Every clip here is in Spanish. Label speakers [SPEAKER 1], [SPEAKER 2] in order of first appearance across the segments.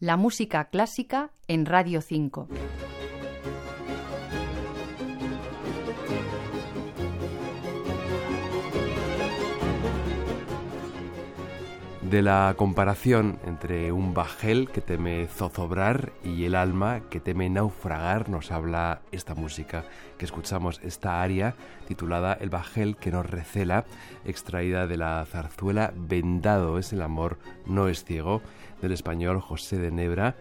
[SPEAKER 1] La música clásica en Radio 5.
[SPEAKER 2] De la comparación entre un bajel que teme zozobrar y el alma que teme naufragar nos habla esta música que escuchamos, esta aria titulada El bajel que nos recela, extraída de la zarzuela Vendado es el amor, no es ciego, del español José de Nebra,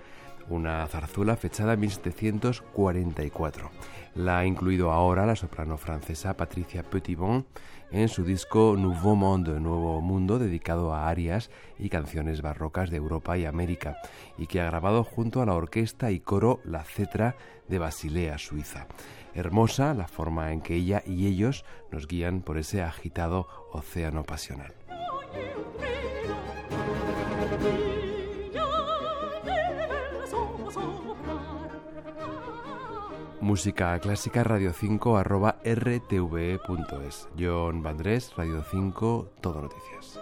[SPEAKER 2] una zarzuela fechada en 1744. La ha incluido ahora la soprano francesa Patricia Petitbon en su disco Nouveau Monde, Nuevo Mundo, dedicado a arias y canciones barrocas de Europa y América, y que ha grabado junto a la orquesta y coro La Cetra de Basilea, Suiza. Hermosa la forma en que ella y ellos nos guían por ese agitado océano pasional. Música clásica radio 5 arroba rtve.es. John Vandrés, Radio 5, Todo Noticias.